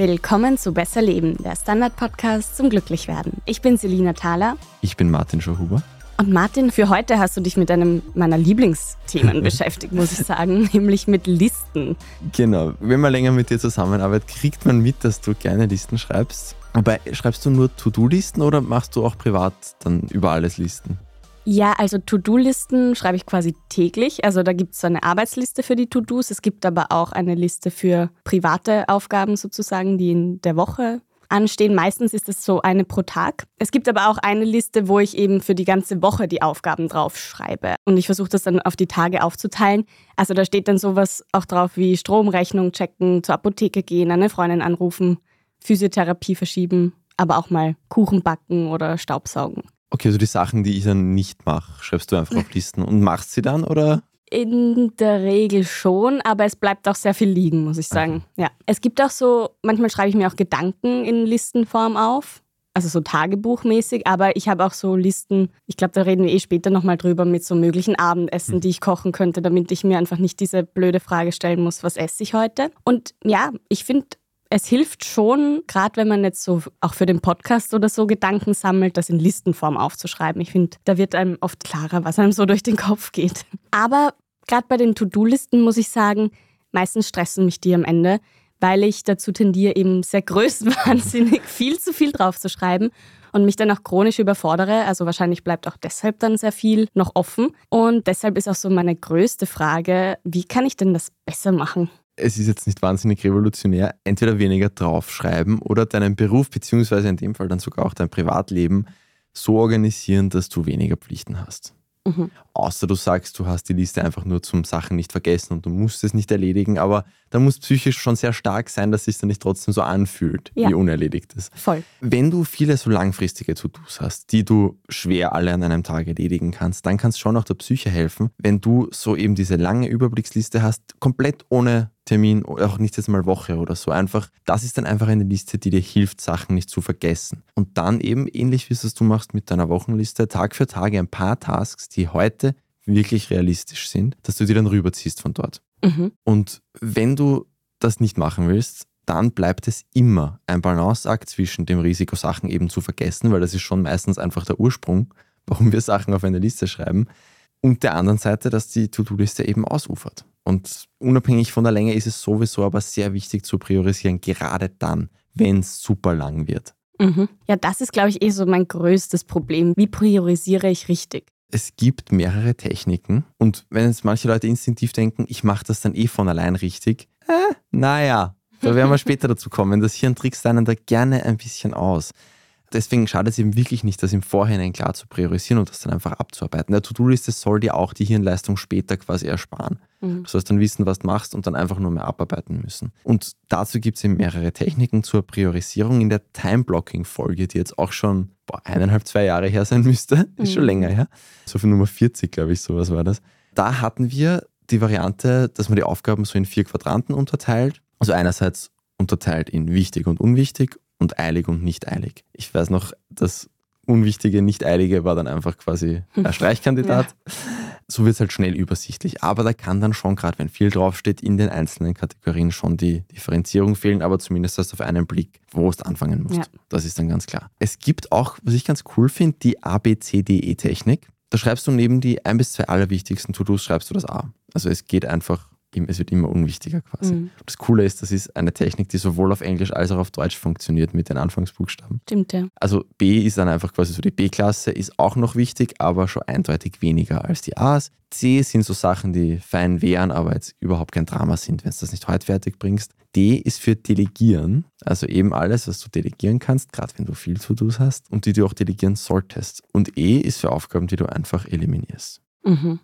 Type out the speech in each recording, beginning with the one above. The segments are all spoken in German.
Willkommen zu Besser Leben, der Standard-Podcast zum Glücklichwerden. Ich bin Selina Thaler. Ich bin Martin Schauhuber. Und Martin, für heute hast du dich mit einem meiner Lieblingsthemen beschäftigt, muss ich sagen, nämlich mit Listen. Genau. Wenn man länger mit dir zusammenarbeitet, kriegt man mit, dass du gerne Listen schreibst. Aber schreibst du nur To-Do-Listen oder machst du auch privat dann über alles Listen? Ja, also To-Do-Listen schreibe ich quasi täglich. Also da gibt es so eine Arbeitsliste für die To-Dos. Es gibt aber auch eine Liste für private Aufgaben sozusagen, die in der Woche anstehen. Meistens ist es so eine pro Tag. Es gibt aber auch eine Liste, wo ich eben für die ganze Woche die Aufgaben draufschreibe. Und ich versuche das dann auf die Tage aufzuteilen. Also da steht dann sowas auch drauf wie Stromrechnung checken, zur Apotheke gehen, eine Freundin anrufen, Physiotherapie verschieben, aber auch mal Kuchen backen oder Staubsaugen. Okay, also die Sachen, die ich dann nicht mache, schreibst du einfach auf Listen und machst sie dann oder? In der Regel schon, aber es bleibt auch sehr viel liegen, muss ich sagen. Okay. Ja. Es gibt auch so, manchmal schreibe ich mir auch Gedanken in Listenform auf, also so Tagebuchmäßig, aber ich habe auch so Listen, ich glaube, da reden wir eh später nochmal drüber, mit so möglichen Abendessen, hm. die ich kochen könnte, damit ich mir einfach nicht diese blöde Frage stellen muss, was esse ich heute. Und ja, ich finde, es hilft schon, gerade wenn man jetzt so auch für den Podcast oder so Gedanken sammelt, das in Listenform aufzuschreiben. Ich finde, da wird einem oft klarer, was einem so durch den Kopf geht. Aber gerade bei den To-Do-Listen muss ich sagen, meistens stressen mich die am Ende, weil ich dazu tendiere, eben sehr größenwahnsinnig viel zu viel draufzuschreiben und mich dann auch chronisch überfordere. Also wahrscheinlich bleibt auch deshalb dann sehr viel noch offen. Und deshalb ist auch so meine größte Frage, wie kann ich denn das besser machen? Es ist jetzt nicht wahnsinnig revolutionär, entweder weniger draufschreiben oder deinen Beruf, beziehungsweise in dem Fall dann sogar auch dein Privatleben so organisieren, dass du weniger Pflichten hast. Mhm. Außer du sagst, du hast die Liste einfach nur zum Sachen nicht vergessen und du musst es nicht erledigen, aber da muss psychisch schon sehr stark sein, dass es sich dann nicht trotzdem so anfühlt, ja. wie unerledigt ist. Voll. Wenn du viele so langfristige To-Dos hast, die du schwer alle an einem Tag erledigen kannst, dann kannst du schon auch der Psyche helfen, wenn du so eben diese lange Überblicksliste hast, komplett ohne Termin, auch nicht jetzt mal Woche oder so. Einfach, das ist dann einfach eine Liste, die dir hilft, Sachen nicht zu vergessen. Und dann eben ähnlich wie es du machst mit deiner Wochenliste, Tag für Tag ein paar Tasks, die heute wirklich realistisch sind, dass du die dann rüberziehst von dort. Mhm. Und wenn du das nicht machen willst, dann bleibt es immer ein Balanceakt zwischen dem Risiko, Sachen eben zu vergessen, weil das ist schon meistens einfach der Ursprung, warum wir Sachen auf eine Liste schreiben, und der anderen Seite, dass die To-Do-Liste eben ausufert. Und unabhängig von der Länge ist es sowieso aber sehr wichtig zu priorisieren, gerade dann, wenn es super lang wird. Mhm. Ja, das ist, glaube ich, eh so mein größtes Problem. Wie priorisiere ich richtig? Es gibt mehrere Techniken und wenn jetzt manche Leute instinktiv denken, ich mache das dann eh von allein richtig, äh, naja, da werden wir später dazu kommen. Das Hirn trickst einen da gerne ein bisschen aus. Deswegen schadet es eben wirklich nicht, das im Vorhinein klar zu priorisieren und das dann einfach abzuarbeiten. Der To-Do-Liste soll dir auch die Hirnleistung später quasi ersparen. Mhm. Du sollst dann wissen, was du machst und dann einfach nur mehr abarbeiten müssen. Und dazu gibt es eben mehrere Techniken zur Priorisierung in der Time-Blocking-Folge, die jetzt auch schon boah, eineinhalb, zwei Jahre her sein müsste. Ist mhm. schon länger her. So für Nummer 40, glaube ich, sowas war das. Da hatten wir die Variante, dass man die Aufgaben so in vier Quadranten unterteilt. Also einerseits unterteilt in wichtig und unwichtig und eilig und nicht eilig. Ich weiß noch, das unwichtige, nicht eilige war dann einfach quasi ein Streichkandidat. Ja. So wird es halt schnell übersichtlich. Aber da kann dann schon, gerade wenn viel draufsteht, in den einzelnen Kategorien schon die Differenzierung fehlen, aber zumindest hast du auf einen Blick, wo du anfangen musst. Ja. Das ist dann ganz klar. Es gibt auch, was ich ganz cool finde, die ABCDE-Technik. Da schreibst du neben die ein bis zwei allerwichtigsten To-Dos, schreibst du das A. Also es geht einfach es wird immer unwichtiger quasi. Mhm. Das Coole ist, das ist eine Technik, die sowohl auf Englisch als auch auf Deutsch funktioniert mit den Anfangsbuchstaben. Stimmt, ja. Also B ist dann einfach quasi so die B-Klasse, ist auch noch wichtig, aber schon eindeutig weniger als die A's. C sind so Sachen, die fein wären, aber jetzt überhaupt kein Drama sind, wenn du das nicht heute fertig bringst. D ist für Delegieren, also eben alles, was du delegieren kannst, gerade wenn du viel zu tun hast und die du auch delegieren solltest. Und E ist für Aufgaben, die du einfach eliminierst. Mhm.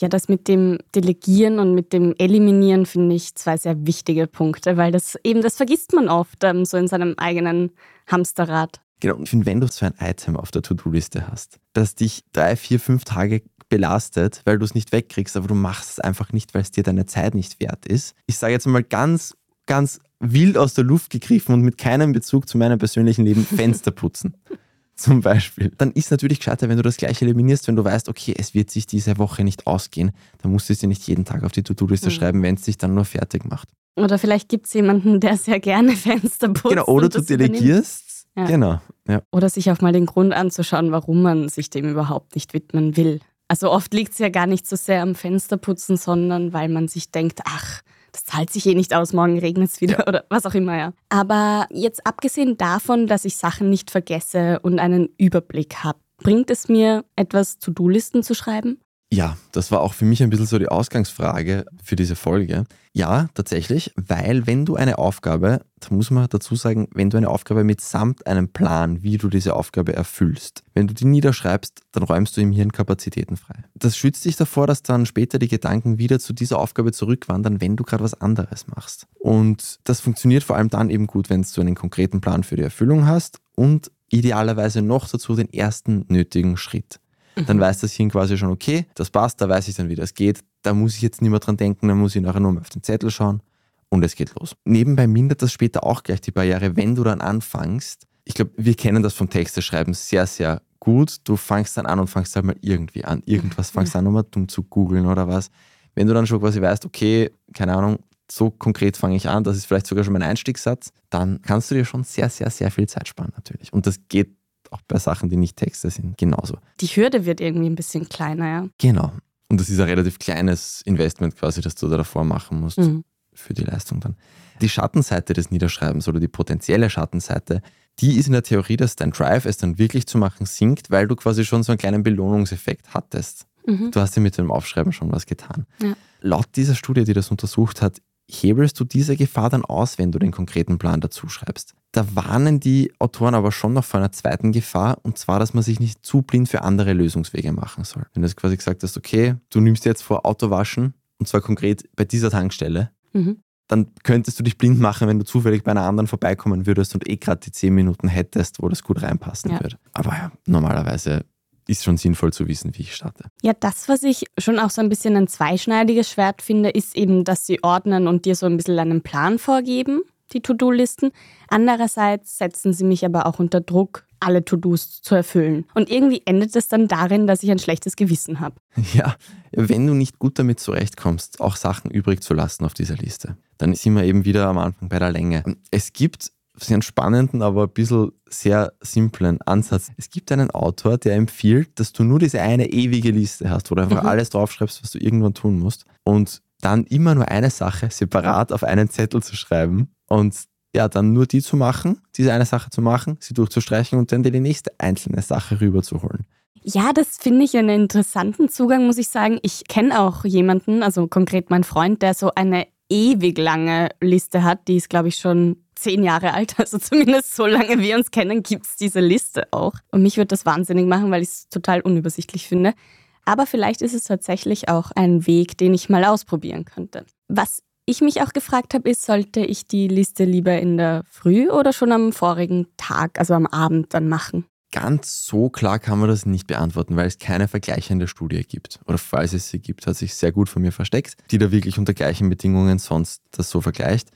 Ja, das mit dem Delegieren und mit dem Eliminieren finde ich zwei sehr wichtige Punkte, weil das eben, das vergisst man oft ähm, so in seinem eigenen Hamsterrad. Genau, finde, wenn du so ein Item auf der To-Do-Liste hast, das dich drei, vier, fünf Tage belastet, weil du es nicht wegkriegst, aber du machst es einfach nicht, weil es dir deine Zeit nicht wert ist. Ich sage jetzt mal ganz, ganz wild aus der Luft gegriffen und mit keinem Bezug zu meinem persönlichen Leben Fenster putzen zum Beispiel, dann ist natürlich gescheiter, wenn du das gleich eliminierst, wenn du weißt, okay, es wird sich diese Woche nicht ausgehen, dann musst du es dir nicht jeden Tag auf die To-Do-Liste mhm. schreiben, wenn es sich dann nur fertig macht. Oder vielleicht gibt es jemanden, der sehr gerne Fenster putzt. Genau, oder du delegierst. Ja. Genau. Ja. Oder sich auch mal den Grund anzuschauen, warum man sich dem überhaupt nicht widmen will. Also oft liegt es ja gar nicht so sehr am Fensterputzen, sondern weil man sich denkt, ach, das zahlt sich eh nicht aus, morgen regnet es wieder ja. oder was auch immer, ja. Aber jetzt abgesehen davon, dass ich Sachen nicht vergesse und einen Überblick habe, bringt es mir etwas, To-Do-Listen zu schreiben? Ja, das war auch für mich ein bisschen so die Ausgangsfrage für diese Folge. Ja, tatsächlich, weil wenn du eine Aufgabe, da muss man dazu sagen, wenn du eine Aufgabe mitsamt einem Plan, wie du diese Aufgabe erfüllst, wenn du die niederschreibst, dann räumst du im Hirn Kapazitäten frei. Das schützt dich davor, dass dann später die Gedanken wieder zu dieser Aufgabe zurückwandern, wenn du gerade was anderes machst. Und das funktioniert vor allem dann eben gut, wenn du einen konkreten Plan für die Erfüllung hast und idealerweise noch dazu den ersten nötigen Schritt dann weiß das Hirn quasi schon, okay, das passt, da weiß ich dann, wie das geht. Da muss ich jetzt nicht mehr dran denken, dann muss ich nachher nur mal auf den Zettel schauen und es geht los. Nebenbei mindert das später auch gleich die Barriere, wenn du dann anfängst. Ich glaube, wir kennen das vom Texteschreiben sehr, sehr gut. Du fangst dann an und fangst halt mal irgendwie an. Irgendwas fangst an, um mal dumm zu googeln oder was. Wenn du dann schon quasi weißt, okay, keine Ahnung, so konkret fange ich an, das ist vielleicht sogar schon mein Einstiegssatz, dann kannst du dir schon sehr, sehr, sehr viel Zeit sparen natürlich. Und das geht auch bei Sachen, die nicht Texte sind, genauso. Die Hürde wird irgendwie ein bisschen kleiner, ja. Genau. Und das ist ein relativ kleines Investment quasi, das du da davor machen musst mhm. für die Leistung dann. Die Schattenseite des Niederschreibens oder die potenzielle Schattenseite, die ist in der Theorie, dass dein Drive, es dann wirklich zu machen, sinkt, weil du quasi schon so einen kleinen Belohnungseffekt hattest. Mhm. Du hast dir mit dem Aufschreiben schon was getan. Ja. Laut dieser Studie, die das untersucht hat, hebelst du diese Gefahr dann aus, wenn du den konkreten Plan dazu schreibst. Da warnen die Autoren aber schon noch vor einer zweiten Gefahr, und zwar, dass man sich nicht zu blind für andere Lösungswege machen soll. Wenn du quasi gesagt hast, okay, du nimmst jetzt vor Autowaschen, und zwar konkret bei dieser Tankstelle, mhm. dann könntest du dich blind machen, wenn du zufällig bei einer anderen vorbeikommen würdest und eh gerade die zehn Minuten hättest, wo das gut reinpassen ja. würde. Aber ja, normalerweise ist schon sinnvoll zu wissen, wie ich starte. Ja, das, was ich schon auch so ein bisschen ein zweischneidiges Schwert finde, ist eben, dass sie ordnen und dir so ein bisschen einen Plan vorgeben, die To-Do-Listen. Andererseits setzen sie mich aber auch unter Druck, alle To-Dos zu erfüllen. Und irgendwie endet es dann darin, dass ich ein schlechtes Gewissen habe. Ja, wenn du nicht gut damit zurechtkommst, auch Sachen übrig zu lassen auf dieser Liste, dann sind wir eben wieder am Anfang bei der Länge. Es gibt sehr spannenden, aber ein bisschen sehr simplen Ansatz. Es gibt einen Autor, der empfiehlt, dass du nur diese eine ewige Liste hast, wo du einfach mhm. alles draufschreibst, was du irgendwann tun musst. Und dann immer nur eine Sache separat auf einen Zettel zu schreiben und ja, dann nur die zu machen, diese eine Sache zu machen, sie durchzustreichen und dann dir die nächste einzelne Sache rüberzuholen. Ja, das finde ich einen interessanten Zugang, muss ich sagen. Ich kenne auch jemanden, also konkret mein Freund, der so eine ewig lange Liste hat. Die ist, glaube ich, schon zehn Jahre alt, also zumindest so lange wir uns kennen, gibt es diese Liste auch. Und mich würde das wahnsinnig machen, weil ich es total unübersichtlich finde. Aber vielleicht ist es tatsächlich auch ein Weg, den ich mal ausprobieren könnte. Was ich mich auch gefragt habe, ist, sollte ich die Liste lieber in der Früh oder schon am vorigen Tag, also am Abend dann machen? Ganz so klar kann man das nicht beantworten, weil es keine vergleichende Studie gibt. Oder falls es sie gibt, hat sich sehr gut von mir versteckt, die da wirklich unter gleichen Bedingungen sonst das so vergleicht.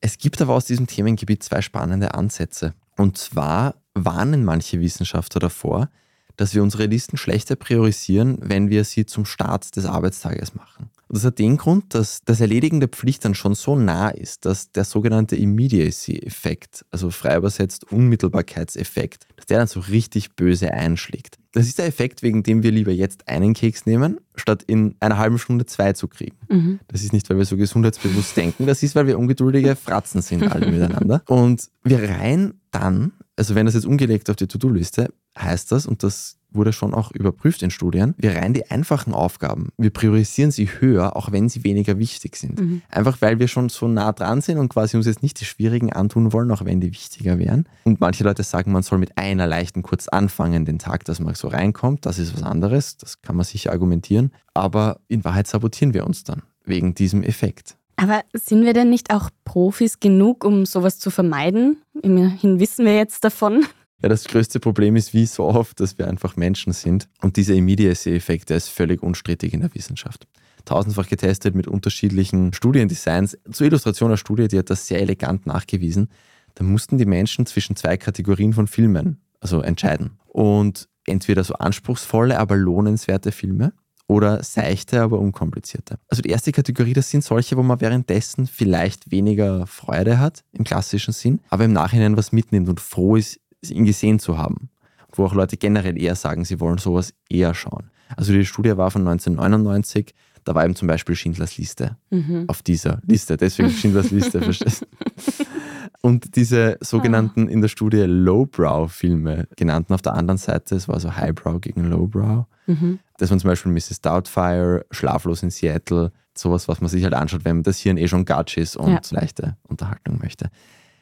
Es gibt aber aus diesem Themengebiet zwei spannende Ansätze. Und zwar warnen manche Wissenschaftler davor, dass wir unsere Listen schlechter priorisieren, wenn wir sie zum Start des Arbeitstages machen. Und das hat den Grund, dass das Erledigen der Pflicht dann schon so nah ist, dass der sogenannte Immediacy-Effekt, also frei übersetzt Unmittelbarkeitseffekt, dass der dann so richtig böse einschlägt. Das ist der Effekt, wegen dem wir lieber jetzt einen Keks nehmen, statt in einer halben Stunde zwei zu kriegen. Mhm. Das ist nicht, weil wir so gesundheitsbewusst denken, das ist, weil wir ungeduldige Fratzen sind alle miteinander. Und wir reihen dann, also wenn das jetzt umgelegt auf die To-Do-Liste, heißt das, und das wurde schon auch überprüft in Studien, wir reihen die einfachen Aufgaben, wir priorisieren sie höher, auch wenn sie weniger wichtig sind. Mhm. Einfach weil wir schon so nah dran sind und quasi uns jetzt nicht die schwierigen antun wollen, auch wenn die wichtiger wären. Und manche Leute sagen, man soll mit einer leichten kurz anfangen, den Tag, dass man so reinkommt. Das ist was anderes, das kann man sicher argumentieren. Aber in Wahrheit sabotieren wir uns dann wegen diesem Effekt. Aber sind wir denn nicht auch Profis genug, um sowas zu vermeiden? Immerhin wissen wir jetzt davon. Ja, das größte Problem ist wie so oft, dass wir einfach Menschen sind. Und dieser Immediacy-Effekt, der ist völlig unstrittig in der Wissenschaft. Tausendfach getestet mit unterschiedlichen Studiendesigns. Zur Illustration der Studie, die hat das sehr elegant nachgewiesen. Da mussten die Menschen zwischen zwei Kategorien von Filmen also entscheiden. Und entweder so anspruchsvolle, aber lohnenswerte Filme oder seichte, aber unkomplizierte. Also die erste Kategorie, das sind solche, wo man währenddessen vielleicht weniger Freude hat im klassischen Sinn, aber im Nachhinein was mitnimmt und froh ist, ihn gesehen zu haben. Wo auch Leute generell eher sagen, sie wollen sowas eher schauen. Also die Studie war von 1999, da war eben zum Beispiel Schindlers Liste mhm. auf dieser Liste, deswegen Schindlers Liste, verstehst du? Und diese sogenannten in der Studie Lowbrow-Filme genannten auf der anderen Seite, es war so Highbrow gegen Lowbrow. Mhm. Das waren zum Beispiel Mrs. Doubtfire, Schlaflos in Seattle, sowas, was man sich halt anschaut, wenn man das Hirn eh schon gatsch ist und ja. leichte Unterhaltung möchte.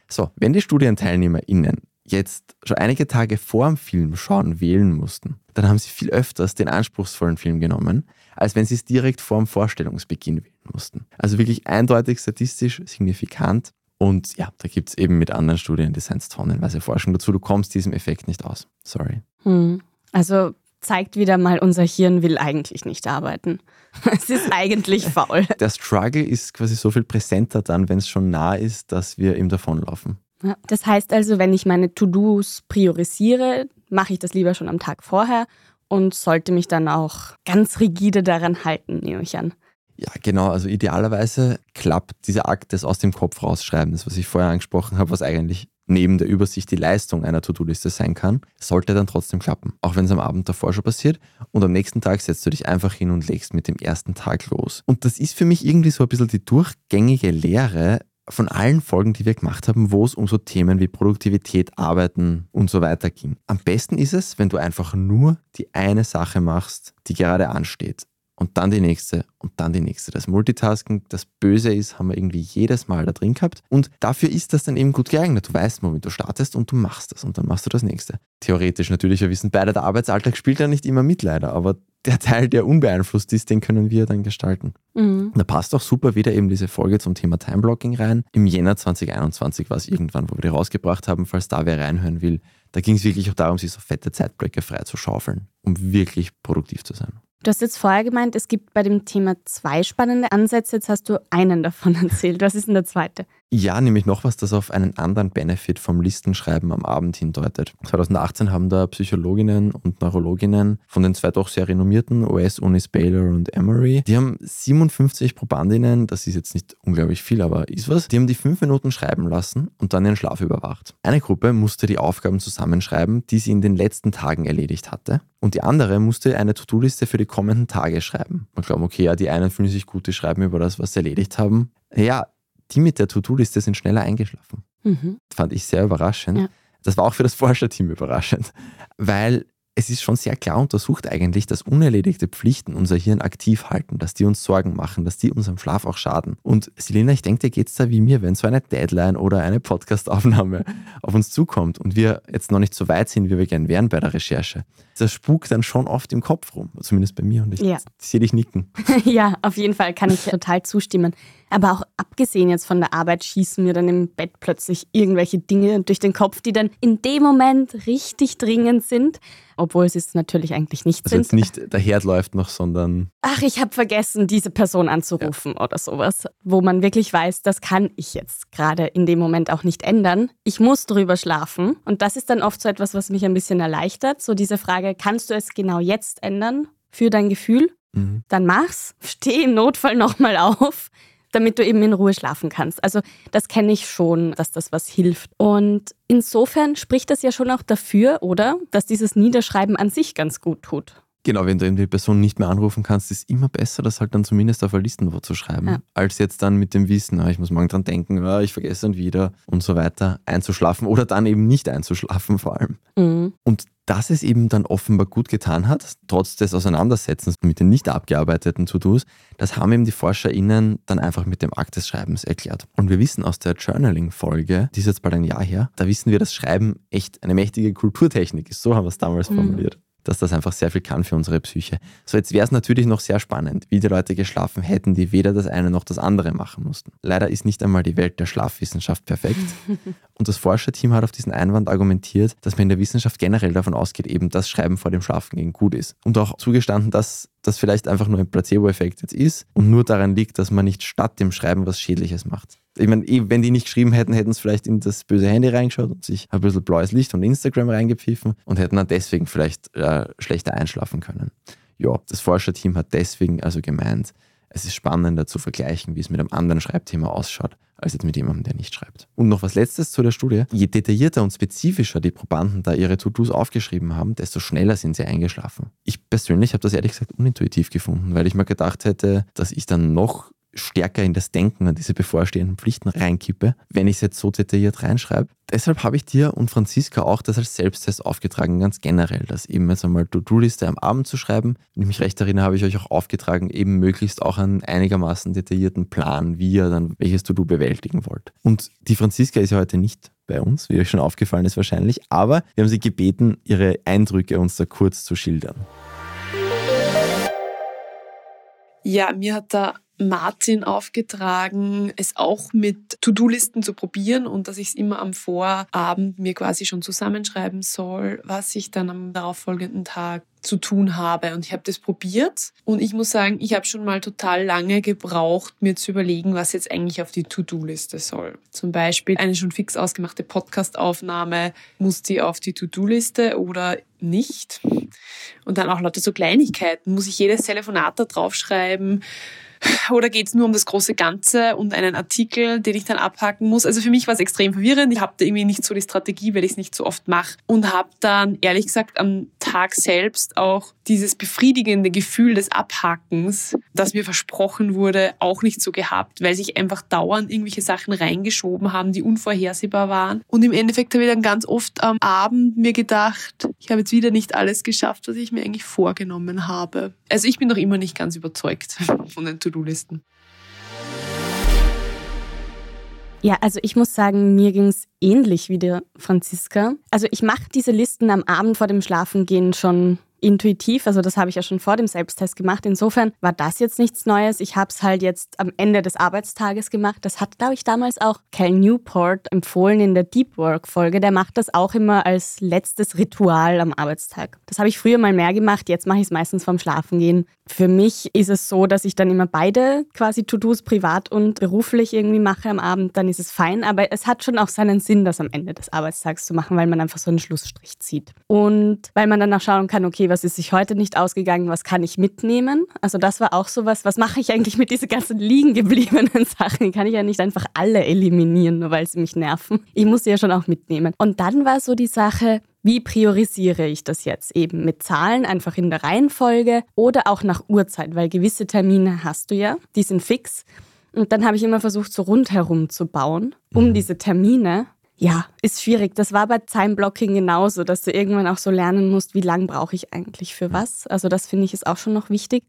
So, wenn die StudienteilnehmerInnen jetzt schon einige Tage vor dem Film schauen wählen mussten, dann haben sie viel öfters den anspruchsvollen Film genommen, als wenn sie es direkt vor dem Vorstellungsbeginn wählen mussten. Also wirklich eindeutig statistisch signifikant und ja, da gibt es eben mit anderen Studien Designs tonnenweise Forschung dazu. Du kommst diesem Effekt nicht aus. Sorry. Hm. Also zeigt wieder mal, unser Hirn will eigentlich nicht arbeiten. Es ist eigentlich faul. Der Struggle ist quasi so viel präsenter dann, wenn es schon nah ist, dass wir ihm davonlaufen. Ja, das heißt also, wenn ich meine To-Dos priorisiere, mache ich das lieber schon am Tag vorher und sollte mich dann auch ganz rigide daran halten, nehme ich an. Ja, genau. Also idealerweise klappt dieser Akt des aus dem Kopf rausschreibens, was ich vorher angesprochen habe, was eigentlich neben der Übersicht die Leistung einer To-Do-Liste sein kann, sollte dann trotzdem klappen. Auch wenn es am Abend davor schon passiert. Und am nächsten Tag setzt du dich einfach hin und legst mit dem ersten Tag los. Und das ist für mich irgendwie so ein bisschen die durchgängige Lehre von allen Folgen, die wir gemacht haben, wo es um so Themen wie Produktivität, Arbeiten und so weiter ging. Am besten ist es, wenn du einfach nur die eine Sache machst, die gerade ansteht und dann die nächste und dann die nächste. Das Multitasking, das Böse ist, haben wir irgendwie jedes Mal da drin gehabt. Und dafür ist das dann eben gut geeignet. Du weißt, womit du startest und du machst das und dann machst du das nächste. Theoretisch natürlich, wir wissen beide, der Arbeitsalltag spielt ja nicht immer mit leider, aber der Teil, der unbeeinflusst ist, den können wir dann gestalten. Mhm. Da passt auch super wieder eben diese Folge zum Thema Timeblocking rein. Im Jänner 2021 war es irgendwann, wo wir die rausgebracht haben, falls da wer reinhören will. Da ging es wirklich auch darum, sich so fette Zeitblöcke frei zu schaufeln, um wirklich produktiv zu sein. Du hast jetzt vorher gemeint, es gibt bei dem Thema zwei spannende Ansätze. Jetzt hast du einen davon erzählt. Was ist denn der zweite? Ja, nämlich noch was, das auf einen anderen Benefit vom Listenschreiben am Abend hindeutet. 2018 haben da Psychologinnen und Neurologinnen von den zwei doch sehr renommierten US-Unis Baylor und Emory, die haben 57 Probandinnen, das ist jetzt nicht unglaublich viel, aber ist was, die haben die fünf Minuten schreiben lassen und dann ihren Schlaf überwacht. Eine Gruppe musste die Aufgaben zusammenschreiben, die sie in den letzten Tagen erledigt hatte und die andere musste eine To-Do-Liste für die kommenden Tage schreiben. Man glaubt, okay, ja, die einen fühlen sich gut, die schreiben über das, was sie erledigt haben. Ja, die mit der To-Do-Liste sind schneller eingeschlafen. Mhm. Fand ich sehr überraschend. Ja. Das war auch für das Forscherteam überraschend, weil es ist schon sehr klar untersucht eigentlich, dass unerledigte Pflichten unser Hirn aktiv halten, dass die uns Sorgen machen, dass die unserem Schlaf auch schaden. Und Selina, ich denke, dir geht es da wie mir, wenn so eine Deadline oder eine Podcastaufnahme auf uns zukommt und wir jetzt noch nicht so weit sind, wie wir gern wären bei der Recherche. Das spukt dann schon oft im Kopf rum, zumindest bei mir und ich ja. sehe dich nicken. ja, auf jeden Fall kann ich total zustimmen. Aber auch abgesehen jetzt von der Arbeit schießen mir dann im Bett plötzlich irgendwelche Dinge durch den Kopf, die dann in dem Moment richtig dringend sind, obwohl sie es natürlich eigentlich nicht also sind. Also jetzt nicht der Herd läuft noch, sondern... Ach, ich habe vergessen, diese Person anzurufen ja. oder sowas, wo man wirklich weiß, das kann ich jetzt gerade in dem Moment auch nicht ändern. Ich muss drüber schlafen und das ist dann oft so etwas, was mich ein bisschen erleichtert, so diese Frage, kannst du es genau jetzt ändern für dein Gefühl? Mhm. Dann mach's, steh im Notfall nochmal auf damit du eben in Ruhe schlafen kannst. Also das kenne ich schon, dass das was hilft. Und insofern spricht das ja schon auch dafür, oder? Dass dieses Niederschreiben an sich ganz gut tut. Genau, wenn du eben die Person nicht mehr anrufen kannst, ist immer besser, das halt dann zumindest auf eine Listenwo zu schreiben, ja. als jetzt dann mit dem Wissen, ah, ich muss morgen dran denken, ah, ich vergesse dann wieder und so weiter einzuschlafen oder dann eben nicht einzuschlafen vor allem. Mhm. Und dass es eben dann offenbar gut getan hat, trotz des Auseinandersetzens mit den nicht abgearbeiteten To-Dos, das haben eben die ForscherInnen dann einfach mit dem Akt des Schreibens erklärt. Und wir wissen aus der Journaling-Folge, die ist jetzt bald ein Jahr her, da wissen wir, dass Schreiben echt eine mächtige Kulturtechnik ist. So haben wir es damals mhm. formuliert dass das einfach sehr viel kann für unsere Psyche. So, jetzt wäre es natürlich noch sehr spannend, wie die Leute geschlafen hätten, die weder das eine noch das andere machen mussten. Leider ist nicht einmal die Welt der Schlafwissenschaft perfekt. Und das Forscherteam hat auf diesen Einwand argumentiert, dass man in der Wissenschaft generell davon ausgeht, eben dass Schreiben vor dem Schlafengehen gut ist. Und auch zugestanden, dass das vielleicht einfach nur ein Placebo-Effekt jetzt ist und nur daran liegt, dass man nicht statt dem Schreiben was Schädliches macht. Ich meine, eh, wenn die nicht geschrieben hätten, hätten sie vielleicht in das böse Handy reingeschaut und sich ein bisschen blaues Licht und Instagram reingepfiffen und hätten dann deswegen vielleicht äh, schlechter einschlafen können. ja, das Forscherteam hat deswegen also gemeint, es ist spannender zu vergleichen, wie es mit einem anderen Schreibthema ausschaut, als jetzt mit jemandem, der nicht schreibt. Und noch was Letztes zu der Studie. Je detaillierter und spezifischer die Probanden da ihre To-Dos aufgeschrieben haben, desto schneller sind sie eingeschlafen. Ich persönlich habe das ehrlich gesagt unintuitiv gefunden, weil ich mir gedacht hätte, dass ich dann noch stärker in das Denken an diese bevorstehenden Pflichten reinkippe, wenn ich es jetzt so detailliert reinschreibe. Deshalb habe ich dir und Franziska auch das als Selbsttest aufgetragen, ganz generell, das eben jetzt einmal To-Do-Liste am Abend zu schreiben. Wenn ich mich recht erinnere, habe ich euch auch aufgetragen, eben möglichst auch einen einigermaßen detaillierten Plan, wie ihr dann welches To-Do bewältigen wollt. Und die Franziska ist ja heute nicht bei uns, wie euch schon aufgefallen ist wahrscheinlich, aber wir haben sie gebeten, ihre Eindrücke uns da kurz zu schildern. Ja, mir hat da Martin aufgetragen, es auch mit To-Do-Listen zu probieren und dass ich es immer am Vorabend mir quasi schon zusammenschreiben soll, was ich dann am darauffolgenden Tag zu tun habe. Und ich habe das probiert und ich muss sagen, ich habe schon mal total lange gebraucht, mir zu überlegen, was jetzt eigentlich auf die To-Do-Liste soll. Zum Beispiel eine schon fix ausgemachte Podcast-Aufnahme, muss die auf die To-Do-Liste oder nicht? Und dann auch lauter so Kleinigkeiten. Muss ich jedes Telefonat da draufschreiben? Oder geht es nur um das große Ganze und einen Artikel, den ich dann abhaken muss? Also für mich war es extrem verwirrend. Ich habe da irgendwie nicht so die Strategie, weil ich es nicht so oft mache. Und habe dann ehrlich gesagt am Tag selbst auch dieses befriedigende Gefühl des Abhakens, das mir versprochen wurde, auch nicht so gehabt, weil sich einfach dauernd irgendwelche Sachen reingeschoben haben, die unvorhersehbar waren. Und im Endeffekt habe ich dann ganz oft am Abend mir gedacht, ich habe jetzt wieder nicht alles geschafft, was ich mir eigentlich vorgenommen habe. Also ich bin noch immer nicht ganz überzeugt von den To-Do-Listen. Ja, also ich muss sagen, mir ging es ähnlich wie der Franziska. Also ich mache diese Listen am Abend vor dem Schlafengehen schon intuitiv. Also das habe ich ja schon vor dem Selbsttest gemacht. Insofern war das jetzt nichts Neues. Ich habe es halt jetzt am Ende des Arbeitstages gemacht. Das hat, glaube ich, damals auch Cal Newport empfohlen in der Deep Work Folge. Der macht das auch immer als letztes Ritual am Arbeitstag. Das habe ich früher mal mehr gemacht. Jetzt mache ich es meistens vorm Schlafengehen. Für mich ist es so, dass ich dann immer beide quasi To-Dos privat und beruflich irgendwie mache am Abend. Dann ist es fein. Aber es hat schon auch seinen Sinn, das am Ende des Arbeitstags zu machen, weil man einfach so einen Schlussstrich zieht. Und weil man dann auch schauen kann, okay, was ist sich heute nicht ausgegangen, was kann ich mitnehmen? Also das war auch sowas, was mache ich eigentlich mit diesen ganzen liegen gebliebenen Sachen? Kann ich ja nicht einfach alle eliminieren, nur weil sie mich nerven. Ich muss sie ja schon auch mitnehmen. Und dann war so die Sache, wie priorisiere ich das jetzt eben mit Zahlen, einfach in der Reihenfolge oder auch nach Uhrzeit, weil gewisse Termine hast du ja, die sind fix. Und dann habe ich immer versucht, so rundherum zu bauen, um mhm. diese Termine ja, ist schwierig. Das war bei Time-Blocking genauso, dass du irgendwann auch so lernen musst, wie lange brauche ich eigentlich für was. Also das finde ich ist auch schon noch wichtig.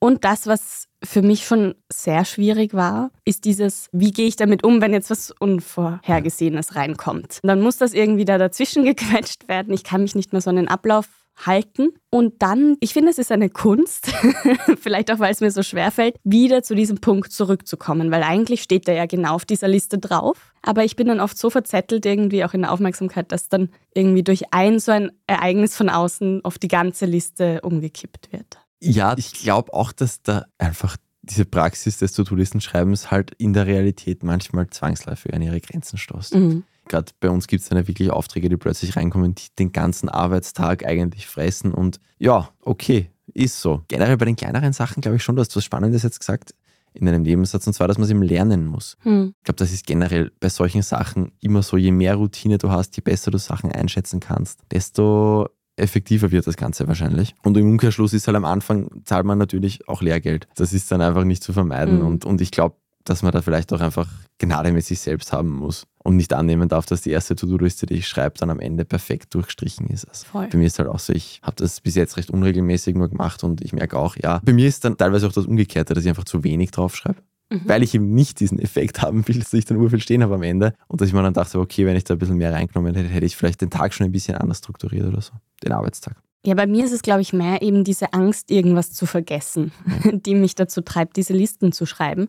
Und das, was für mich schon sehr schwierig war, ist dieses, wie gehe ich damit um, wenn jetzt was Unvorhergesehenes reinkommt. Dann muss das irgendwie da dazwischen gequetscht werden. Ich kann mich nicht mehr so an den Ablauf halten und dann, ich finde, es ist eine Kunst, vielleicht auch, weil es mir so schwer fällt, wieder zu diesem Punkt zurückzukommen, weil eigentlich steht der ja genau auf dieser Liste drauf. Aber ich bin dann oft so verzettelt irgendwie auch in der Aufmerksamkeit, dass dann irgendwie durch ein so ein Ereignis von außen auf die ganze Liste umgekippt wird. Ja, ich glaube auch, dass da einfach diese Praxis des To-Do-Listen-Schreibens halt in der Realität manchmal zwangsläufig an ihre Grenzen stoßt. Mhm. Gerade bei uns gibt es dann wirklich Aufträge, die plötzlich reinkommen, die den ganzen Arbeitstag eigentlich fressen. Und ja, okay, ist so. Generell bei den kleineren Sachen glaube ich schon, du hast was Spannendes jetzt gesagt in einem Nebensatz, und zwar, dass man es eben lernen muss. Hm. Ich glaube, das ist generell bei solchen Sachen immer so, je mehr Routine du hast, je besser du Sachen einschätzen kannst, desto effektiver wird das Ganze wahrscheinlich. Und im Umkehrschluss ist halt am Anfang, zahlt man natürlich auch Lehrgeld. Das ist dann einfach nicht zu vermeiden. Mhm. Und, und ich glaube, dass man da vielleicht auch einfach Gnade mit sich selbst haben muss und nicht annehmen darf, dass die erste To-Do-Liste, die ich schreibe, dann am Ende perfekt durchstrichen ist. Also bei mir ist halt auch so, ich habe das bis jetzt recht unregelmäßig nur gemacht und ich merke auch, ja, bei mir ist dann teilweise auch das Umgekehrte, dass ich einfach zu wenig draufschreibe. Mhm. Weil ich eben nicht diesen Effekt haben will, dass ich dann urviel stehen habe am Ende. Und dass ich mir dann dachte, okay, wenn ich da ein bisschen mehr reingenommen hätte, hätte ich vielleicht den Tag schon ein bisschen anders strukturiert oder so. Den Arbeitstag. Ja, bei mir ist es, glaube ich, mehr eben diese Angst, irgendwas zu vergessen, die mich dazu treibt, diese Listen zu schreiben.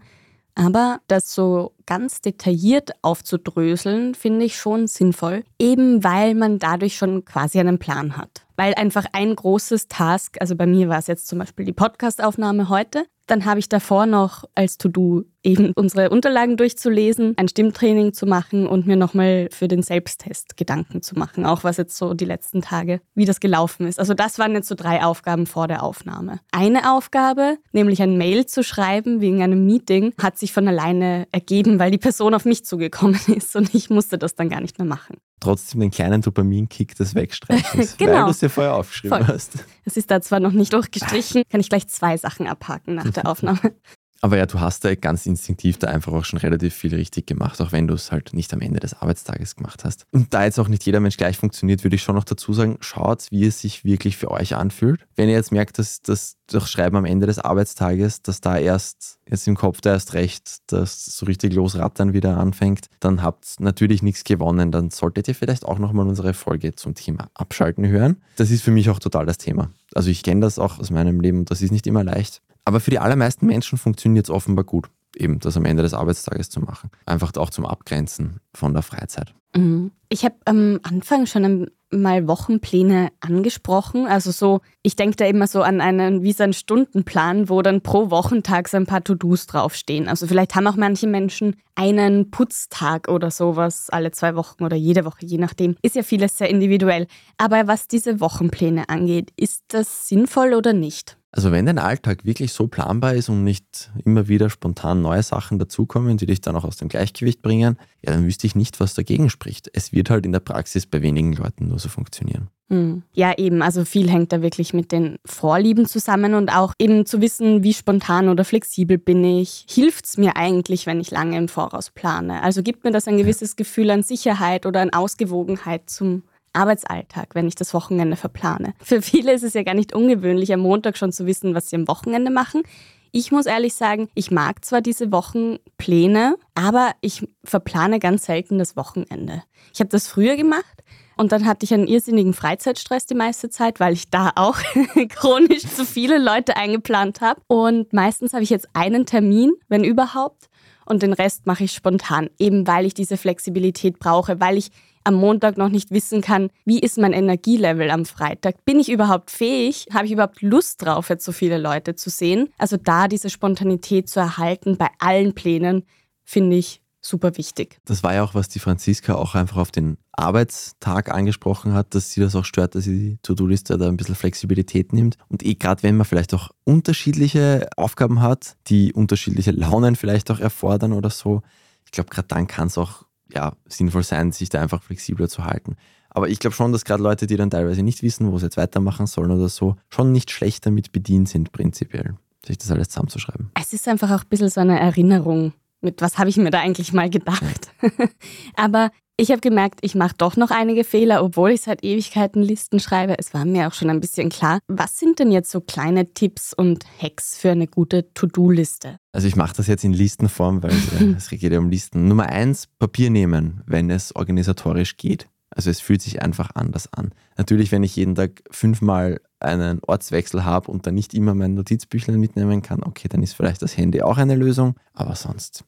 Aber das so ganz detailliert aufzudröseln, finde ich schon sinnvoll, eben weil man dadurch schon quasi einen Plan hat. Weil einfach ein großes Task, also bei mir war es jetzt zum Beispiel die Podcastaufnahme heute, Dann habe ich davor noch als To-Do eben unsere Unterlagen durchzulesen, ein Stimmtraining zu machen und mir nochmal für den Selbsttest Gedanken zu machen, auch was jetzt so die letzten Tage, wie das gelaufen ist. Also das waren jetzt so drei Aufgaben vor der Aufnahme. Eine Aufgabe, nämlich ein Mail zu schreiben wegen einem Meeting, hat sich von alleine ergeben, weil die Person auf mich zugekommen ist und ich musste das dann gar nicht mehr machen trotzdem den kleinen Dopaminkick des Wegstreichens, genau. weil du es dir vorher aufgeschrieben Voll. hast. Es ist da zwar noch nicht durchgestrichen, kann ich gleich zwei Sachen abhaken nach der Aufnahme. Aber ja, du hast da ganz instinktiv da einfach auch schon relativ viel richtig gemacht, auch wenn du es halt nicht am Ende des Arbeitstages gemacht hast. Und da jetzt auch nicht jeder Mensch gleich funktioniert, würde ich schon noch dazu sagen, schaut, wie es sich wirklich für euch anfühlt. Wenn ihr jetzt merkt, dass das Schreiben am Ende des Arbeitstages, dass da erst jetzt im Kopf da erst recht, dass so richtig losrattern wieder anfängt, dann habt natürlich nichts gewonnen. Dann solltet ihr vielleicht auch nochmal unsere Folge zum Thema Abschalten hören. Das ist für mich auch total das Thema. Also ich kenne das auch aus meinem Leben und das ist nicht immer leicht. Aber für die allermeisten Menschen funktioniert es offenbar gut, eben das am Ende des Arbeitstages zu machen. Einfach auch zum Abgrenzen von der Freizeit. Mhm. Ich habe am Anfang schon mal Wochenpläne angesprochen. Also so, ich denke da immer so an einen, wie so einen Stundenplan, wo dann pro Wochentag so ein paar To-Dos draufstehen. Also vielleicht haben auch manche Menschen einen Putztag oder sowas alle zwei Wochen oder jede Woche, je nachdem. Ist ja vieles sehr individuell. Aber was diese Wochenpläne angeht, ist das sinnvoll oder nicht? Also wenn dein Alltag wirklich so planbar ist und nicht immer wieder spontan neue Sachen dazukommen, die dich dann auch aus dem Gleichgewicht bringen, ja, dann wüsste ich nicht, was dagegen spricht. Es wird halt in der Praxis bei wenigen Leuten nur so funktionieren. Hm. Ja, eben. Also viel hängt da wirklich mit den Vorlieben zusammen und auch eben zu wissen, wie spontan oder flexibel bin ich. Hilft es mir eigentlich, wenn ich lange im Voraus plane? Also gibt mir das ein gewisses Gefühl an Sicherheit oder an Ausgewogenheit zum Arbeitsalltag, wenn ich das Wochenende verplane. Für viele ist es ja gar nicht ungewöhnlich, am Montag schon zu wissen, was sie am Wochenende machen. Ich muss ehrlich sagen, ich mag zwar diese Wochenpläne, aber ich verplane ganz selten das Wochenende. Ich habe das früher gemacht und dann hatte ich einen irrsinnigen Freizeitstress die meiste Zeit, weil ich da auch chronisch zu viele Leute eingeplant habe. Und meistens habe ich jetzt einen Termin, wenn überhaupt, und den Rest mache ich spontan, eben weil ich diese Flexibilität brauche, weil ich am Montag noch nicht wissen kann, wie ist mein Energielevel am Freitag? Bin ich überhaupt fähig? Habe ich überhaupt Lust drauf, jetzt so viele Leute zu sehen? Also da diese Spontanität zu erhalten bei allen Plänen, finde ich super wichtig. Das war ja auch, was die Franziska auch einfach auf den Arbeitstag angesprochen hat, dass sie das auch stört, dass sie die To-Do-Liste da ein bisschen Flexibilität nimmt. Und eh gerade wenn man vielleicht auch unterschiedliche Aufgaben hat, die unterschiedliche Launen vielleicht auch erfordern oder so, ich glaube, gerade dann kann es auch ja, sinnvoll sein, sich da einfach flexibler zu halten. Aber ich glaube schon, dass gerade Leute, die dann teilweise nicht wissen, wo sie jetzt weitermachen sollen oder so, schon nicht schlecht damit bedient sind, prinzipiell, sich das alles zusammenzuschreiben. Es ist einfach auch ein bisschen so eine Erinnerung mit, was habe ich mir da eigentlich mal gedacht. Aber ich habe gemerkt, ich mache doch noch einige Fehler, obwohl ich seit Ewigkeiten Listen schreibe. Es war mir auch schon ein bisschen klar. Was sind denn jetzt so kleine Tipps und Hacks für eine gute To-Do-Liste? Also ich mache das jetzt in Listenform, weil es geht ja um Listen. Nummer eins, Papier nehmen, wenn es organisatorisch geht. Also es fühlt sich einfach anders an. Natürlich, wenn ich jeden Tag fünfmal einen Ortswechsel habe und dann nicht immer mein Notizbüchlein mitnehmen kann, okay, dann ist vielleicht das Handy auch eine Lösung. Aber sonst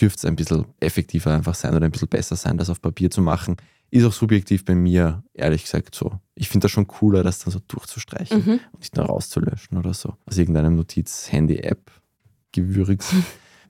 dürfte es ein bisschen effektiver einfach sein oder ein bisschen besser sein, das auf Papier zu machen. Ist auch subjektiv bei mir, ehrlich gesagt, so. Ich finde das schon cooler, das dann so durchzustreichen mhm. und nicht nur rauszulöschen oder so. Aus irgendeinem Notiz-Handy-App gewürigt.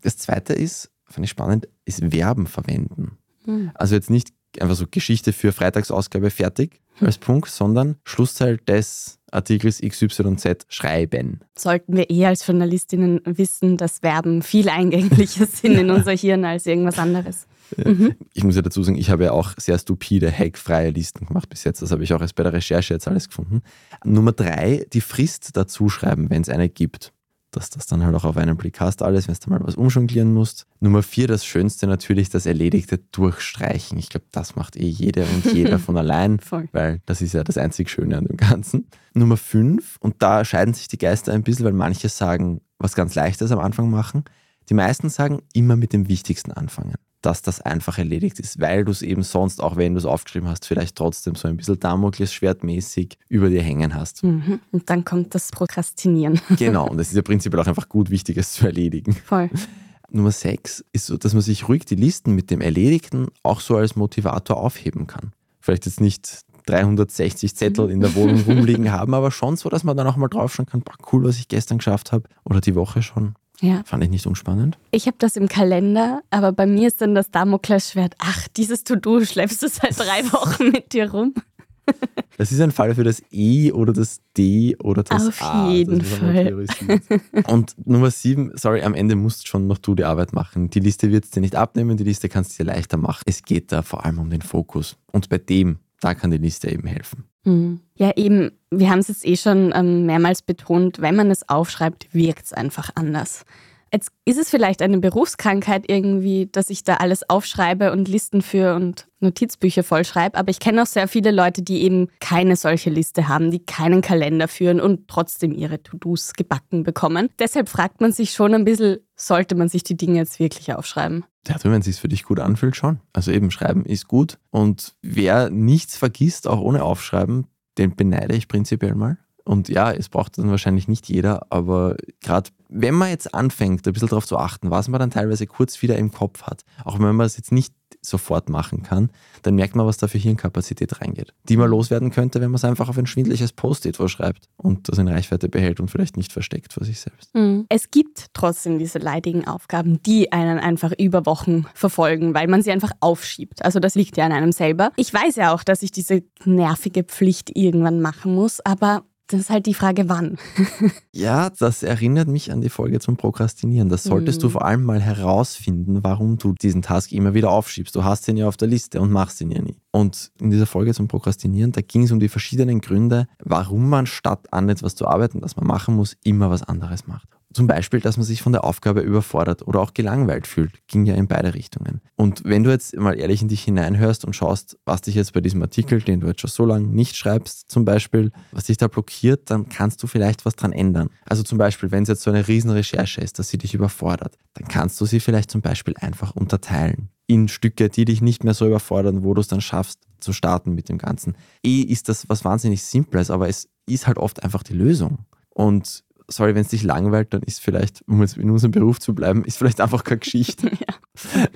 Das zweite ist, fand ich spannend, ist Verben verwenden. Mhm. Also jetzt nicht einfach so Geschichte für Freitagsausgabe fertig mhm. als Punkt, sondern Schlusszahl des Artikels XYZ schreiben. Sollten wir eher als Journalistinnen wissen, dass Verben viel eingänglicher sind in unser Hirn als irgendwas anderes. Ja. Mhm. Ich muss ja dazu sagen, ich habe ja auch sehr stupide, hackfreie Listen gemacht bis jetzt. Das habe ich auch erst bei der Recherche jetzt alles gefunden. Nummer drei, die Frist dazu schreiben, wenn es eine gibt dass das dann halt auch auf einen Blick hast, alles, wenn du mal was umjonglieren musst. Nummer vier, das Schönste natürlich, das Erledigte durchstreichen. Ich glaube, das macht eh jeder und jeder von allein, Voll. weil das ist ja das einzig Schöne an dem Ganzen. Nummer fünf, und da scheiden sich die Geister ein bisschen, weil manche sagen, was ganz Leichtes am Anfang machen. Die meisten sagen, immer mit dem Wichtigsten anfangen dass das einfach erledigt ist, weil du es eben sonst, auch wenn du es aufgeschrieben hast, vielleicht trotzdem so ein bisschen Damoklesschwertmäßig über dir hängen hast. Mhm. Und dann kommt das Prokrastinieren. Genau, und es ist ja prinzipiell auch einfach gut, Wichtiges zu erledigen. Voll. Nummer sechs ist so, dass man sich ruhig die Listen mit dem Erledigten auch so als Motivator aufheben kann. Vielleicht jetzt nicht 360 Zettel in der Wohnung rumliegen haben, aber schon so, dass man dann auch mal draufschauen kann, boah, cool, was ich gestern geschafft habe oder die Woche schon. Ja. Fand ich nicht unspannend. Ich habe das im Kalender, aber bei mir ist dann das Damoklesschwert, ach, dieses To-Do schleppst du seit drei Wochen mit dir rum. Das ist ein Fall für das E oder das D oder das Auf A. jeden das ist einmal Fall. Und Nummer sieben, sorry, am Ende musst schon noch du die Arbeit machen. Die Liste wird es dir nicht abnehmen, die Liste kannst du dir leichter machen. Es geht da vor allem um den Fokus. Und bei dem, da kann die Liste eben helfen. Ja, eben, wir haben es jetzt eh schon ähm, mehrmals betont, wenn man es aufschreibt, wirkt es einfach anders. Jetzt ist es vielleicht eine Berufskrankheit irgendwie, dass ich da alles aufschreibe und Listen für und Notizbücher vollschreibe, aber ich kenne auch sehr viele Leute, die eben keine solche Liste haben, die keinen Kalender führen und trotzdem ihre To-Dos gebacken bekommen. Deshalb fragt man sich schon ein bisschen, sollte man sich die Dinge jetzt wirklich aufschreiben? Ja, du, wenn es sich für dich gut anfühlt, schon. Also eben schreiben ist gut. Und wer nichts vergisst, auch ohne Aufschreiben, den beneide ich prinzipiell mal. Und ja, es braucht dann wahrscheinlich nicht jeder, aber gerade wenn man jetzt anfängt, ein bisschen darauf zu achten, was man dann teilweise kurz wieder im Kopf hat, auch wenn man es jetzt nicht sofort machen kann, dann merkt man, was da für Hirnkapazität reingeht, die man loswerden könnte, wenn man es einfach auf ein schwindliches Post-it vorschreibt und das in Reichweite behält und vielleicht nicht versteckt vor sich selbst. Es gibt trotzdem diese leidigen Aufgaben, die einen einfach über Wochen verfolgen, weil man sie einfach aufschiebt. Also das liegt ja an einem selber. Ich weiß ja auch, dass ich diese nervige Pflicht irgendwann machen muss, aber das ist halt die Frage, wann. Ja, das erinnert mich an die Folge zum Prokrastinieren. Das solltest du vor allem mal herausfinden, warum du diesen Task immer wieder aufschiebst. Du hast ihn ja auf der Liste und machst ihn ja nie. Und in dieser Folge zum Prokrastinieren, da ging es um die verschiedenen Gründe, warum man statt an etwas zu arbeiten, das man machen muss, immer was anderes macht. Zum Beispiel, dass man sich von der Aufgabe überfordert oder auch gelangweilt fühlt. Ging ja in beide Richtungen. Und wenn du jetzt mal ehrlich in dich hineinhörst und schaust, was dich jetzt bei diesem Artikel, den du jetzt schon so lange nicht schreibst, zum Beispiel, was dich da blockiert, dann kannst du vielleicht was dran ändern. Also zum Beispiel, wenn es jetzt so eine riesen Recherche ist, dass sie dich überfordert, dann kannst du sie vielleicht zum Beispiel einfach unterteilen in Stücke, die dich nicht mehr so überfordern, wo du es dann schaffst zu starten mit dem Ganzen. Eh ist das was wahnsinnig Simples, aber es ist halt oft einfach die Lösung. Und sorry, wenn es dich langweilt, dann ist vielleicht, um jetzt in unserem Beruf zu bleiben, ist vielleicht einfach keine Geschichte.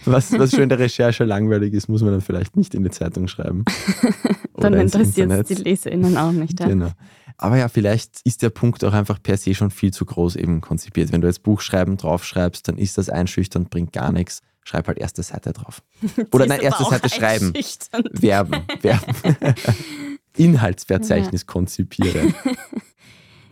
Was, was schon in der Recherche langweilig ist, muss man dann vielleicht nicht in die Zeitung schreiben. Dann interessiert es die LeserInnen auch nicht. Ja? Genau. Aber ja, vielleicht ist der Punkt auch einfach per se schon viel zu groß eben konzipiert. Wenn du jetzt Buchschreiben draufschreibst, dann ist das einschüchternd, bringt gar nichts. Schreib halt erste Seite drauf. Oder nein, erste Seite schreiben. Werben, werben. Inhaltsverzeichnis konzipieren.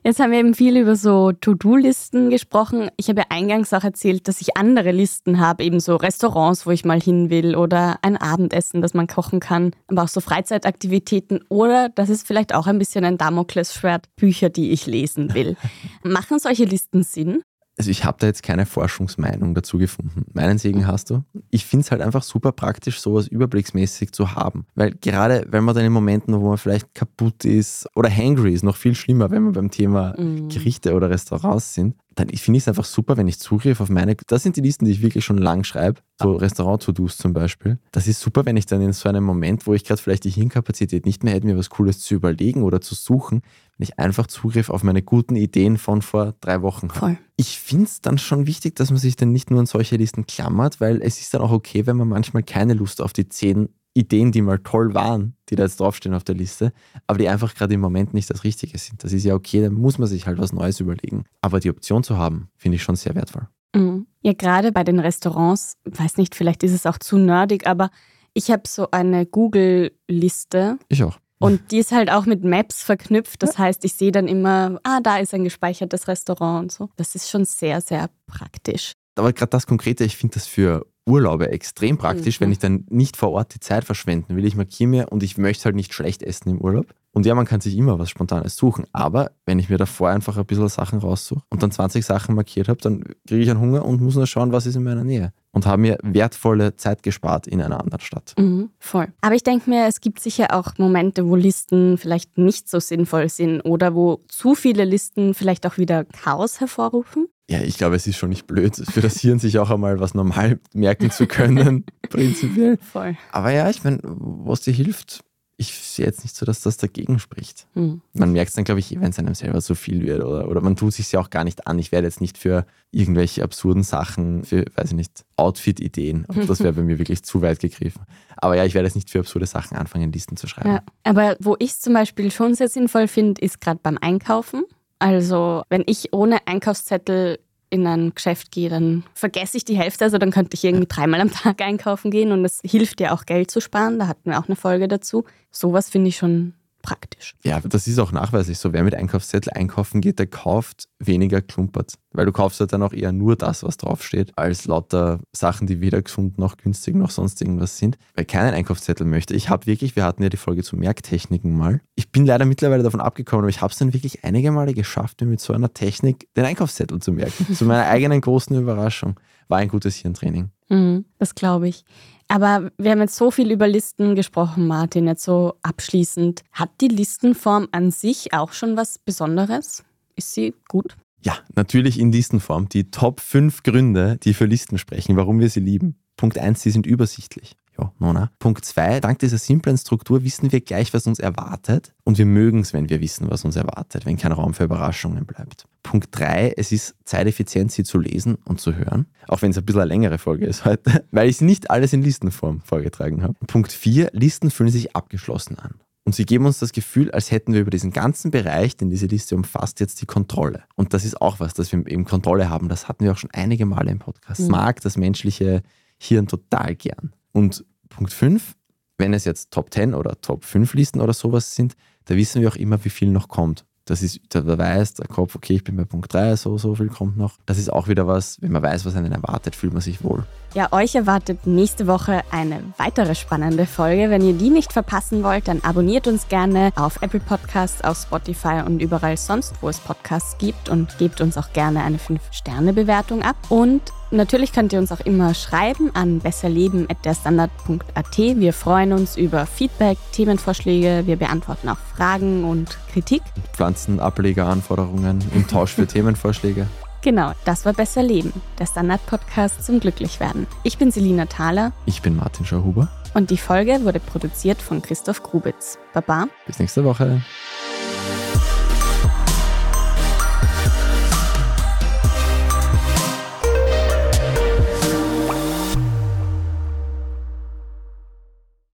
Jetzt haben wir eben viel über so To-Do-Listen gesprochen. Ich habe ja eingangs auch erzählt, dass ich andere Listen habe, eben so Restaurants, wo ich mal hin will oder ein Abendessen, das man kochen kann, aber auch so Freizeitaktivitäten oder das ist vielleicht auch ein bisschen ein Damoklesschwert, Bücher, die ich lesen will. Machen solche Listen Sinn? Also ich habe da jetzt keine Forschungsmeinung dazu gefunden. Meinen Segen hast du? Ich finde es halt einfach super praktisch, sowas überblicksmäßig zu haben. Weil gerade wenn man dann in Momenten, wo man vielleicht kaputt ist oder hangry ist, noch viel schlimmer, wenn wir beim Thema Gerichte oder Restaurants sind, dann finde ich es einfach super, wenn ich Zugriff auf meine, das sind die Listen, die ich wirklich schon lang schreibe, so Restaurant-To-Dos zum Beispiel. Das ist super, wenn ich dann in so einem Moment, wo ich gerade vielleicht die Hirnkapazität nicht mehr hätte, mir was Cooles zu überlegen oder zu suchen, wenn ich einfach Zugriff auf meine guten Ideen von vor drei Wochen habe. Voll. Ich finde es dann schon wichtig, dass man sich dann nicht nur an solche Listen klammert, weil es ist dann auch okay, wenn man manchmal keine Lust auf die zehn Ideen, die mal toll waren, die da jetzt draufstehen auf der Liste, aber die einfach gerade im Moment nicht das Richtige sind. Das ist ja okay, dann muss man sich halt was Neues überlegen. Aber die Option zu haben, finde ich schon sehr wertvoll. Mhm. Ja, gerade bei den Restaurants, weiß nicht, vielleicht ist es auch zu nerdig, aber ich habe so eine Google-Liste Ich auch. und die ist halt auch mit Maps verknüpft. Das heißt, ich sehe dann immer, ah, da ist ein gespeichertes Restaurant und so. Das ist schon sehr, sehr praktisch. Aber gerade das Konkrete, ich finde das für Urlaube extrem praktisch, Mhm. wenn ich dann nicht vor Ort die Zeit verschwenden will. Ich markiere mir und ich möchte halt nicht schlecht essen im Urlaub. Und ja, man kann sich immer was Spontanes suchen. Aber wenn ich mir davor einfach ein bisschen Sachen raussuche und dann 20 Sachen markiert habe, dann kriege ich einen Hunger und muss nur schauen, was ist in meiner Nähe. Und habe mir wertvolle Zeit gespart in einer anderen Stadt. Mhm, voll. Aber ich denke mir, es gibt sicher auch Momente, wo Listen vielleicht nicht so sinnvoll sind oder wo zu viele Listen vielleicht auch wieder Chaos hervorrufen. Ja, ich glaube, es ist schon nicht blöd, für das Hirn sich auch einmal was normal merken zu können, prinzipiell. Voll. Aber ja, ich meine, was dir hilft, ich sehe jetzt nicht so, dass das dagegen spricht. Hm. Man merkt es dann, glaube ich, eh, wenn es einem selber so viel wird. Oder, oder man tut sich ja auch gar nicht an. Ich werde jetzt nicht für irgendwelche absurden Sachen, für, weiß ich nicht, Outfit-Ideen. Das wäre bei mir wirklich zu weit gegriffen. Aber ja, ich werde jetzt nicht für absurde Sachen anfangen, Listen zu schreiben. Ja. Aber wo ich es zum Beispiel schon sehr sinnvoll finde, ist gerade beim Einkaufen. Also wenn ich ohne Einkaufszettel in ein Geschäft gehe, dann vergesse ich die Hälfte. Also dann könnte ich irgendwie dreimal am Tag einkaufen gehen und es hilft ja auch Geld zu sparen. Da hatten wir auch eine Folge dazu. Sowas finde ich schon praktisch. Ja, das ist auch nachweislich so. Wer mit Einkaufszettel einkaufen geht, der kauft weniger klumpert. Weil du kaufst halt dann auch eher nur das, was draufsteht, als lauter Sachen, die weder gesund noch günstig noch sonst irgendwas sind. Weil keinen Einkaufszettel möchte. Ich habe wirklich, wir hatten ja die Folge zu Merktechniken mal. Ich bin leider mittlerweile davon abgekommen, aber ich habe es dann wirklich einige Male geschafft, mir mit so einer Technik den Einkaufszettel zu merken. zu meiner eigenen großen Überraschung. War ein gutes Hirntraining. Mhm, das glaube ich. Aber wir haben jetzt so viel über Listen gesprochen, Martin, jetzt so abschließend. Hat die Listenform an sich auch schon was Besonderes? Ist sie gut? Ja, natürlich in Listenform. Die Top 5 Gründe, die für Listen sprechen, warum wir sie lieben. Punkt 1, sie sind übersichtlich. Ja, Nona. Punkt 2, dank dieser simplen Struktur wissen wir gleich, was uns erwartet. Und wir mögen es, wenn wir wissen, was uns erwartet, wenn kein Raum für Überraschungen bleibt. Punkt 3, es ist zeiteffizient, sie zu lesen und zu hören. Auch wenn es ein bisschen eine längere Folge ist heute, weil ich nicht alles in Listenform vorgetragen habe. Punkt 4, Listen fühlen sich abgeschlossen an. Und sie geben uns das Gefühl, als hätten wir über diesen ganzen Bereich, den diese Liste umfasst, jetzt die Kontrolle. Und das ist auch was, dass wir eben Kontrolle haben. Das hatten wir auch schon einige Male im Podcast. Mhm. Mag das menschliche Hirn total gern. Und Punkt 5, wenn es jetzt Top 10 oder Top 5 Listen oder sowas sind, da wissen wir auch immer, wie viel noch kommt. Das ist, da weiß der Kopf, okay, ich bin bei Punkt 3, so, so viel kommt noch. Das ist auch wieder was, wenn man weiß, was einen erwartet, fühlt man sich wohl. Ja, euch erwartet nächste Woche eine weitere spannende Folge. Wenn ihr die nicht verpassen wollt, dann abonniert uns gerne auf Apple Podcasts, auf Spotify und überall sonst, wo es Podcasts gibt und gebt uns auch gerne eine 5-Sterne-Bewertung ab. Und Natürlich könnt ihr uns auch immer schreiben an besserleben.derstandard.at. Wir freuen uns über Feedback, Themenvorschläge. Wir beantworten auch Fragen und Kritik. Pflanzenablegeranforderungen im Tausch für Themenvorschläge. Genau, das war Besser Leben, der Standard-Podcast zum Glücklichwerden. Ich bin Selina Thaler. Ich bin Martin Schauhuber. Und die Folge wurde produziert von Christoph Grubitz. Baba. Bis nächste Woche.